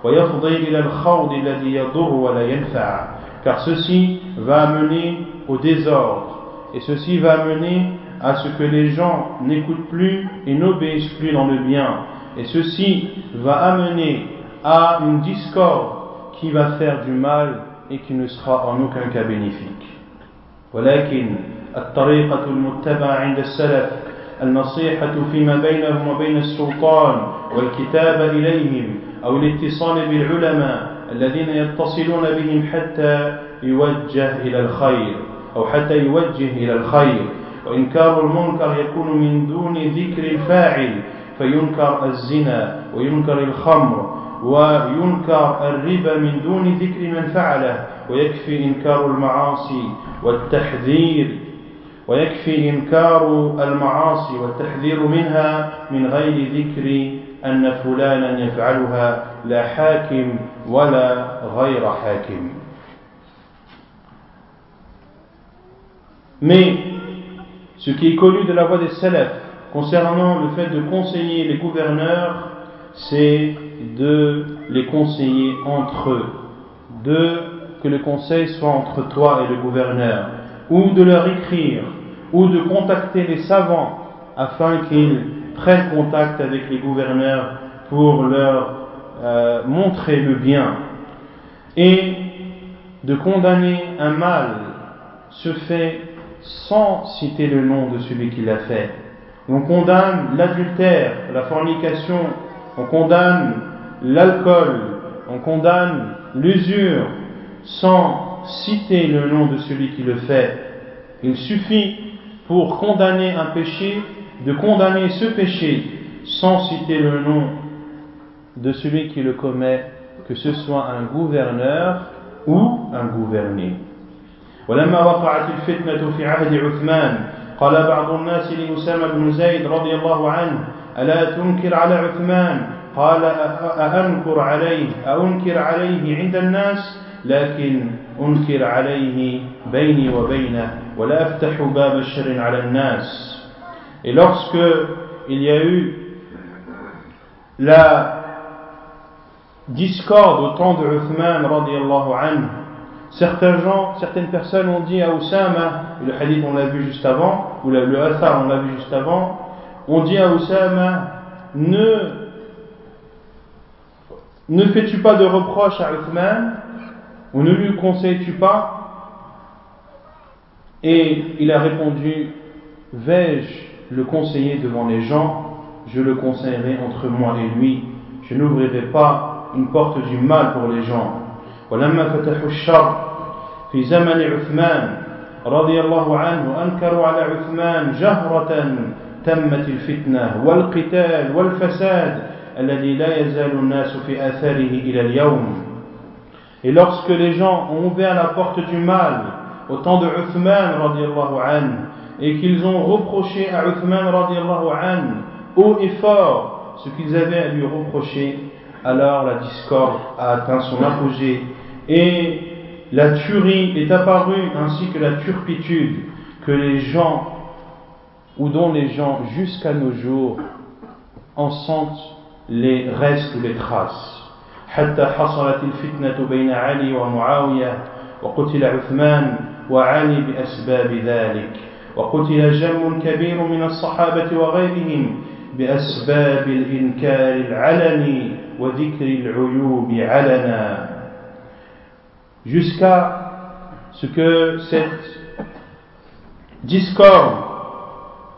ويفضي إلى الخوض الذي يضر ولا ينفع car ceci va amener au désordre et ceci va amener à ce que les gens n'écoutent plus et n'obéissent plus dans le bien et ceci va amener à une discorde qui va faire du mal et qui ne sera en aucun cas bénéfique. ولكن الطريقة المتبعة عند السلف النصيحة فيما بينهم وبين السلطان والكتاب إليهم أو الاتصال بالعلماء الذين يتصلون بهم حتى يوجه إلى الخير أو حتى يوجه إلى الخير. وإنكار المنكر يكون من دون ذكر الفاعل فينكر الزنا وينكر الخمر وينكر الربا من دون ذكر من فعله ويكفي إنكار المعاصي والتحذير ويكفي إنكار المعاصي والتحذير منها من غير ذكر أن فلانا يفعلها لا حاكم ولا غير حاكم Mais ce qui est connu de la voix des salafs concernant le fait de conseiller les gouverneurs, c'est de les conseiller entre eux, de que le conseil soit entre toi et le gouverneur, ou de leur écrire, ou de contacter les savants afin qu'ils prennent contact avec les gouverneurs pour leur euh, montrer le bien. Et de condamner un mal se fait sans citer le nom de celui qui l'a fait. On condamne l'adultère, la fornication, on condamne l'alcool, on condamne l'usure sans citer le nom de celui qui le fait. Il suffit pour condamner un péché de condamner ce péché sans citer le nom de celui qui le commet, que ce soit un gouverneur ou un gouverné. ولما وقعت الفتنة في عهد عثمان قال بعض الناس لأسامة بن زيد رضي الله عنه ألا تنكر على عثمان قال أأنكر عليه أأنكر عليه عند الناس لكن أنكر عليه بيني وبينه ولا أفتح باب الشر على الناس Et lorsque il y a eu la discorde au temps de Uthman radiallahu anhu, certains gens, certaines personnes ont dit à Oussama, et le hadith on l'a vu juste avant, ou le, le on l'a vu juste avant, on dit à Oussama, ne ne fais-tu pas de reproches à Uthman ou ne lui conseilles-tu pas Et il a répondu Vais-je le conseiller devant les gens Je le conseillerai entre moi et lui. Je n'ouvrirai pas une porte du mal pour les gens. ولما فتحوا الشر في زمن عثمان رضي الله عنه أنكروا على عثمان جهرة تمت الفتنة والقتال والفساد الذي لا يزال الناس في آثاره إلى اليوم et lorsque les gens ont ouvert la porte du mal au temps de Uthman radiallahu an, et qu'ils ont reproché à Uthman radiallahu an, haut et fort, ce qu'ils avaient à lui reprocher, alors la discorde a atteint son apogée et la tuerie est apparue ainsi que la turpitude que les gens ou dont les gens jusqu'à nos jours en sentent les restes ou les traces. حتى حصلت الفتنة بين علي ومعاوية وقتل عثمان وعلي بأسباب ذلك. وقتل جم كبير من الصحابة وغيرهم بأسباب الإنكار العلني وذكر العيوب علنا. Jusqu'à ce que cette discorde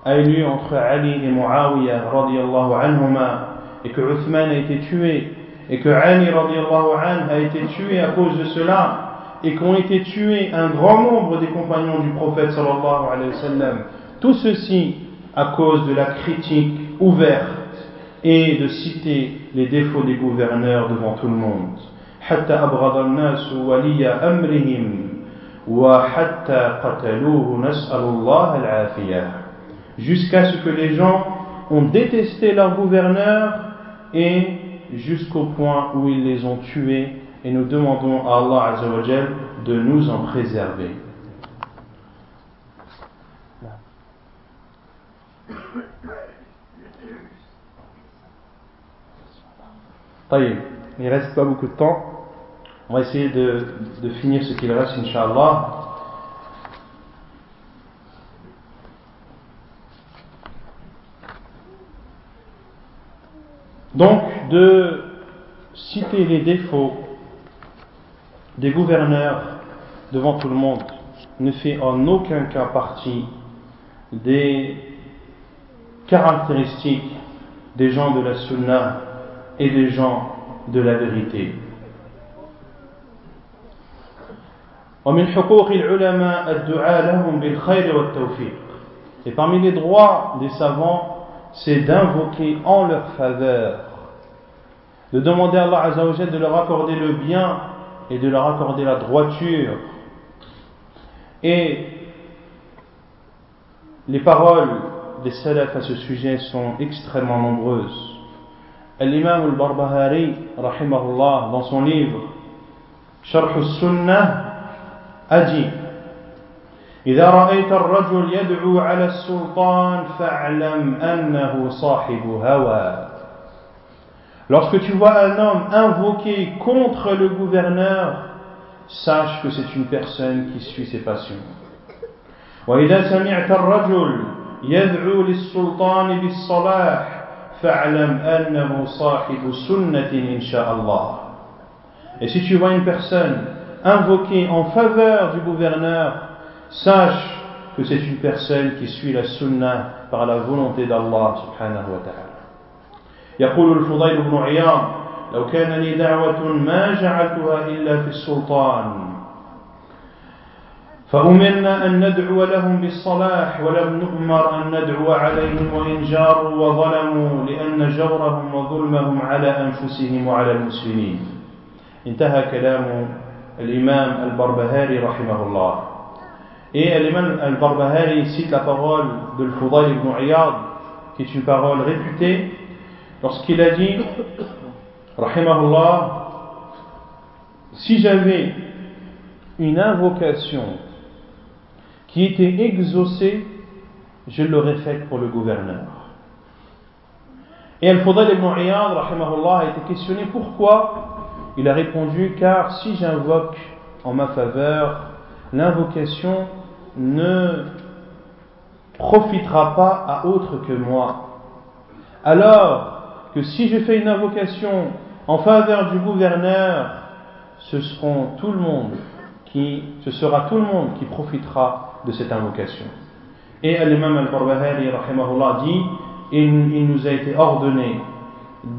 a eu lieu entre Ali et Muawiyah radiallahu anhuma et que Uthman a été tué et que Ali radiallahu a été tué à cause de cela et qu'ont été tués un grand nombre des compagnons du prophète sallallahu alayhi wa sallam. Tout ceci à cause de la critique ouverte et de citer les défauts des gouverneurs devant tout le monde. حتى أبغض الناس ولي أمرهم وحتى قتلوه نسأل الله العافية jusqu'à ce que les gens ont détesté leur gouverneur et jusqu'au point où ils les ont tués et nous demandons à Allah Azzawajal de nous en préserver. Il ne reste pas beaucoup de temps. On va essayer de, de finir ce qu'il reste, Inch'Allah. Donc, de citer les défauts des gouverneurs devant tout le monde ne fait en aucun cas partie des caractéristiques des gens de la sunna et des gens de la vérité. Et parmi les droits des savants, c'est d'invoquer en leur faveur, de demander à Allah Azzawajal de leur accorder le bien et de leur accorder la droiture. Et les paroles des salafs à ce sujet sont extrêmement nombreuses. L'imam al-Barbahari, rahimahullah, dans son livre Sharh al-Sunnah, a dit إذا رأيت الرجل يدعو على السلطان فاعلم أنه صاحب هوى Lorsque tu vois un homme invoquer contre le gouverneur, sache que c'est une personne qui suit ses passions. وإذا سمعت الرجل يدعو للسلطان بالصلاح فاعلم أنه صاحب سنة إن شاء الله. Et si tu vois une personne invoquer en faveur du gouverneur, sache que c'est une personne qui suit la sunna par la volonté d'Allah subhanahu wa ta'ala. يقول الفضيل بن عياض لو كان لي دعوة ما جعلتها إلا في السلطان فأمرنا أن ندعو لهم بالصلاح ولم نؤمر أن ندعو عليهم وإن جاروا وظلموا لأن جورهم وظلمهم على أنفسهم وعلى المسلمين انتهى كلام الإمام البربهاري رحمه الله Et l'imam al-Barbahari cite la parole de Al-Fudayl ibn Iyad, qui est une parole réputée, lorsqu'il a dit, Rahimahullah, si j'avais une invocation qui était exaucée, je l'aurais faite pour le gouverneur. Et Al-Fudayl ibn Iyad, Rahimahullah, a été questionné pourquoi? Il a répondu, car si j'invoque en ma faveur, l'invocation ne profitera pas à autre que moi. Alors, que si je fais une invocation en faveur du gouverneur, ce sera tout le monde qui profitera de cette invocation. Et l'imam al-Barbahari, dit, il, il, nous a été ordonné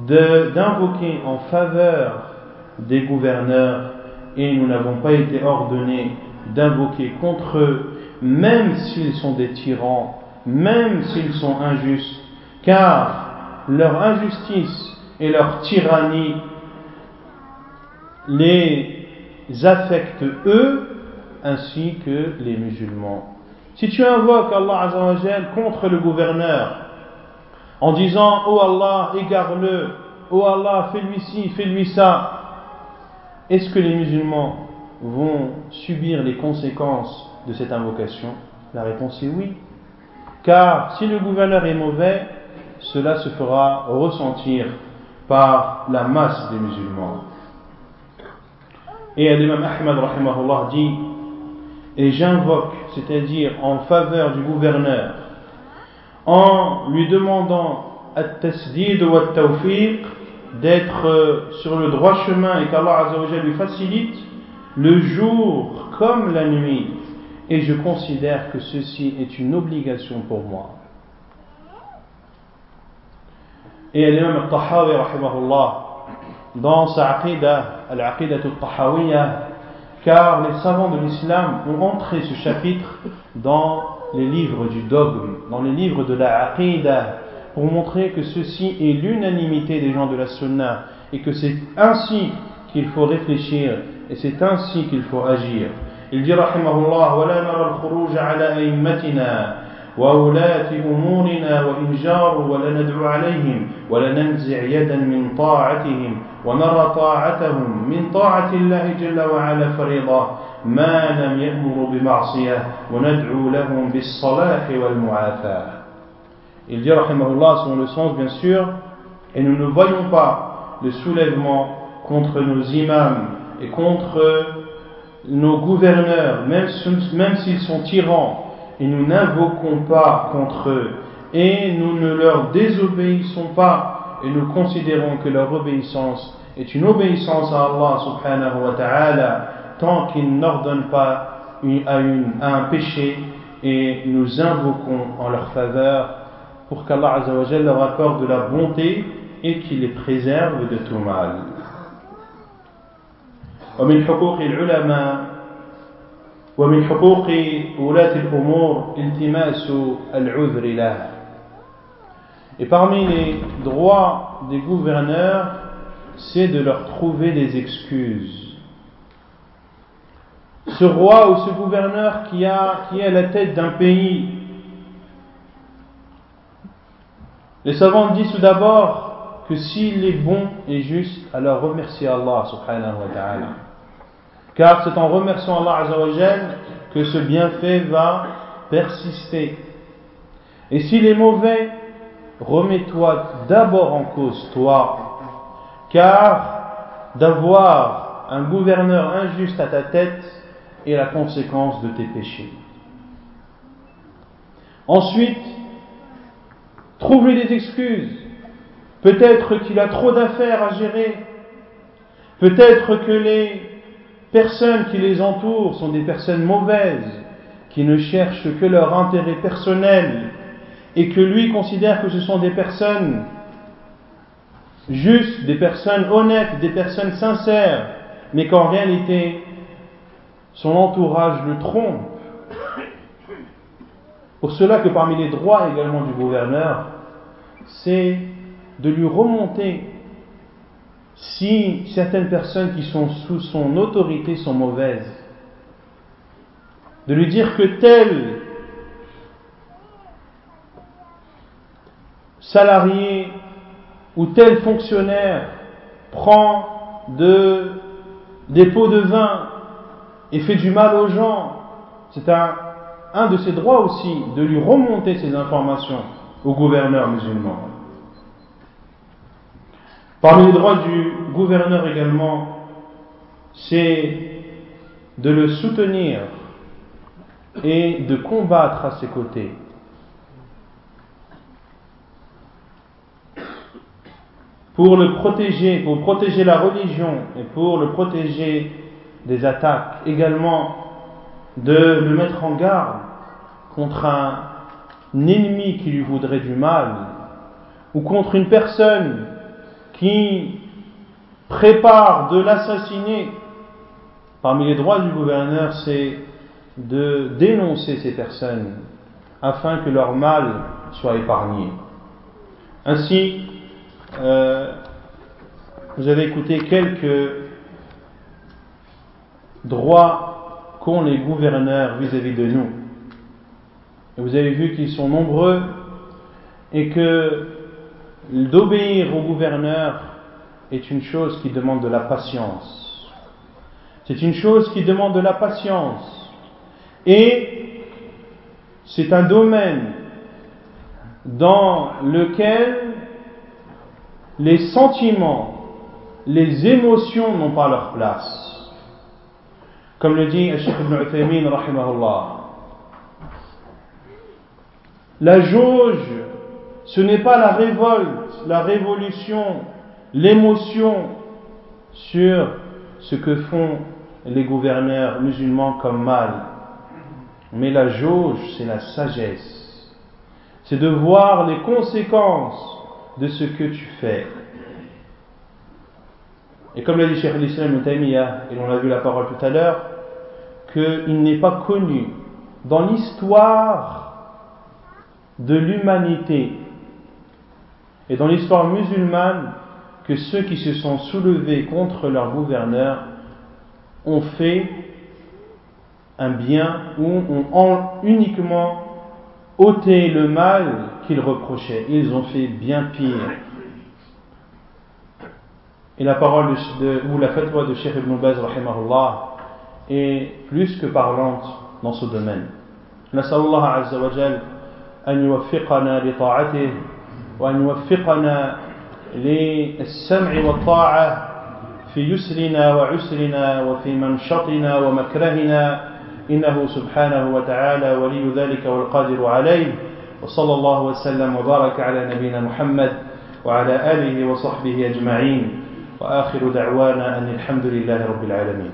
d'invoquer en faveur des gouverneurs et nous n'avons pas été ordonnés d'invoquer contre eux, même s'ils sont des tyrans, même s'ils sont injustes, car leur injustice et leur tyrannie les affectent eux ainsi que les musulmans. Si tu invoques Allah Azzawajal contre le gouverneur en disant Oh Allah, égare-le, Oh Allah, fais-lui ci, fais-lui ça, est-ce que les musulmans vont subir les conséquences de cette invocation La réponse est oui. Car si le gouverneur est mauvais, cela se fera ressentir par la masse des musulmans. Et l'imam Ahmad rahimahullah dit Et j'invoque, c'est-à-dire en faveur du gouverneur, en lui demandant at-tasdid ou at-tawfiq d'être sur le droit chemin et qu'Allah lui facilite le jour comme la nuit. Et je considère que ceci est une obligation pour moi. Et l'imam al-Tahawi, dans sa aqidah, al-aqidah al-Tahawiyya, car les savants de l'islam ont entré ce chapitre dans les livres du dogme, dans les livres de la aqidah, pour montrer que ceci est l'unanimité des gens de la sunna, et que c'est ainsi qu'il faut réfléchir, et c'est ainsi qu'il faut agir. Il dit, rahimahullah, وَلَا نَرَى الْخُرُوجَ عَلَى أَئِمَّتِنَا وولاة أمورنا وإن جاروا ولندعو عليهم ولننزع يدا من طاعتهم ونرى طاعتهم من طاعة الله جل وعلا فريضة ما لم يأمروا بمعصية وندعو لهم بالصلاح والمعافاة. Il dit, rahimahullah, selon le sens bien sûr, et nous ne voyons pas le soulèvement contre nos imams et contre nos gouverneurs, même, s'ils sont tyrans, et nous n'invoquons pas contre eux et nous ne leur désobéissons pas et nous considérons que leur obéissance est une obéissance à Allah subhanahu wa ta'ala tant qu'il n'ordonne pas à, un péché et nous invoquons en leur faveur pour qu'Allah leur accorde de la bonté et qu'il les préserve de tout mal. ومن حقوق العلماء ومن حقوق ولاة الأمور التماس العذر له Et parmi les droits des gouverneurs, c'est de leur trouver des excuses. Ce roi ou ce gouverneur qui, a, qui est à la tête d'un pays, les savants disent tout d'abord que s'il est bon et juste, alors remercier Allah subhanahu wa ta'ala. Car c'est en remerciant Allah Azzawajal que ce bienfait va persister. Et s'il est mauvais, remets-toi d'abord en cause, toi, car d'avoir un gouverneur injuste à ta tête est la conséquence de tes péchés. Ensuite, trouve-lui des excuses. Peut-être qu'il a trop d'affaires à gérer. Peut-être que les personnes qui les entourent sont des personnes mauvaises, qui ne cherchent que leur intérêt personnel, et que lui considère que ce sont des personnes justes, des personnes honnêtes, des personnes sincères, mais qu'en réalité, son entourage le trompe. Pour cela que parmi les droits également du gouverneur, c'est de lui remonter si certaines personnes qui sont sous son autorité sont mauvaises, de lui dire que tel salarié ou tel fonctionnaire prend de, des pots de vin et fait du mal aux gens, c'est un de ses droits aussi de lui remonter ces informations au gouverneur musulman. Parmi les droits du gouverneur également, c'est de le soutenir et de combattre à ses côtés. Pour le protéger, pour protéger la religion et pour le protéger des attaques, également de le mettre en garde contre un ennemi qui lui voudrait du mal ou contre une personne qui prépare de l'assassiner, parmi les droits du gouverneur, c'est de dénoncer ces personnes afin que leur mal soit épargné. Ainsi, euh, vous avez écouté quelques droits qu'ont les gouverneurs vis-à-vis -vis de nous. Vous avez vu qu'ils sont nombreux et que d'obéir au gouverneur est une chose qui demande de la patience. C'est une chose qui demande de la patience. Et c'est un domaine dans lequel les sentiments, les émotions n'ont pas leur place. Comme le dit Sheikh ibn Uthaymin, la jauge ce n'est pas la révolte, la révolution, l'émotion sur ce que font les gouverneurs musulmans comme mal. Mais la jauge, c'est la sagesse. C'est de voir les conséquences de ce que tu fais. Et comme l'a dit Cheikh l'Islam et on a vu la parole tout à l'heure, qu'il n'est pas connu dans l'histoire de l'humanité et dans l'histoire musulmane que ceux qui se sont soulevés contre leur gouverneur ont fait un bien ou ont uniquement ôté le mal qu'ils reprochaient. Ils ont fait bien pire. Et la parole de, ou la fatwa de Cheikh Ibn Baz est plus que parlante dans ce domaine. نسأل الله عز وجل أن يوفقنا لطاعته وأن يوفقنا للسمع والطاعة في يسرنا وعسرنا وفي منشطنا ومكرهنا. إنه سبحانه وتعالى ولي ذلك والقادر عليه. وصلى الله وسلم وبارك على نبينا محمد وعلى آله وصحبه أجمعين. وآخر دعوانا أن الحمد لله رب العالمين.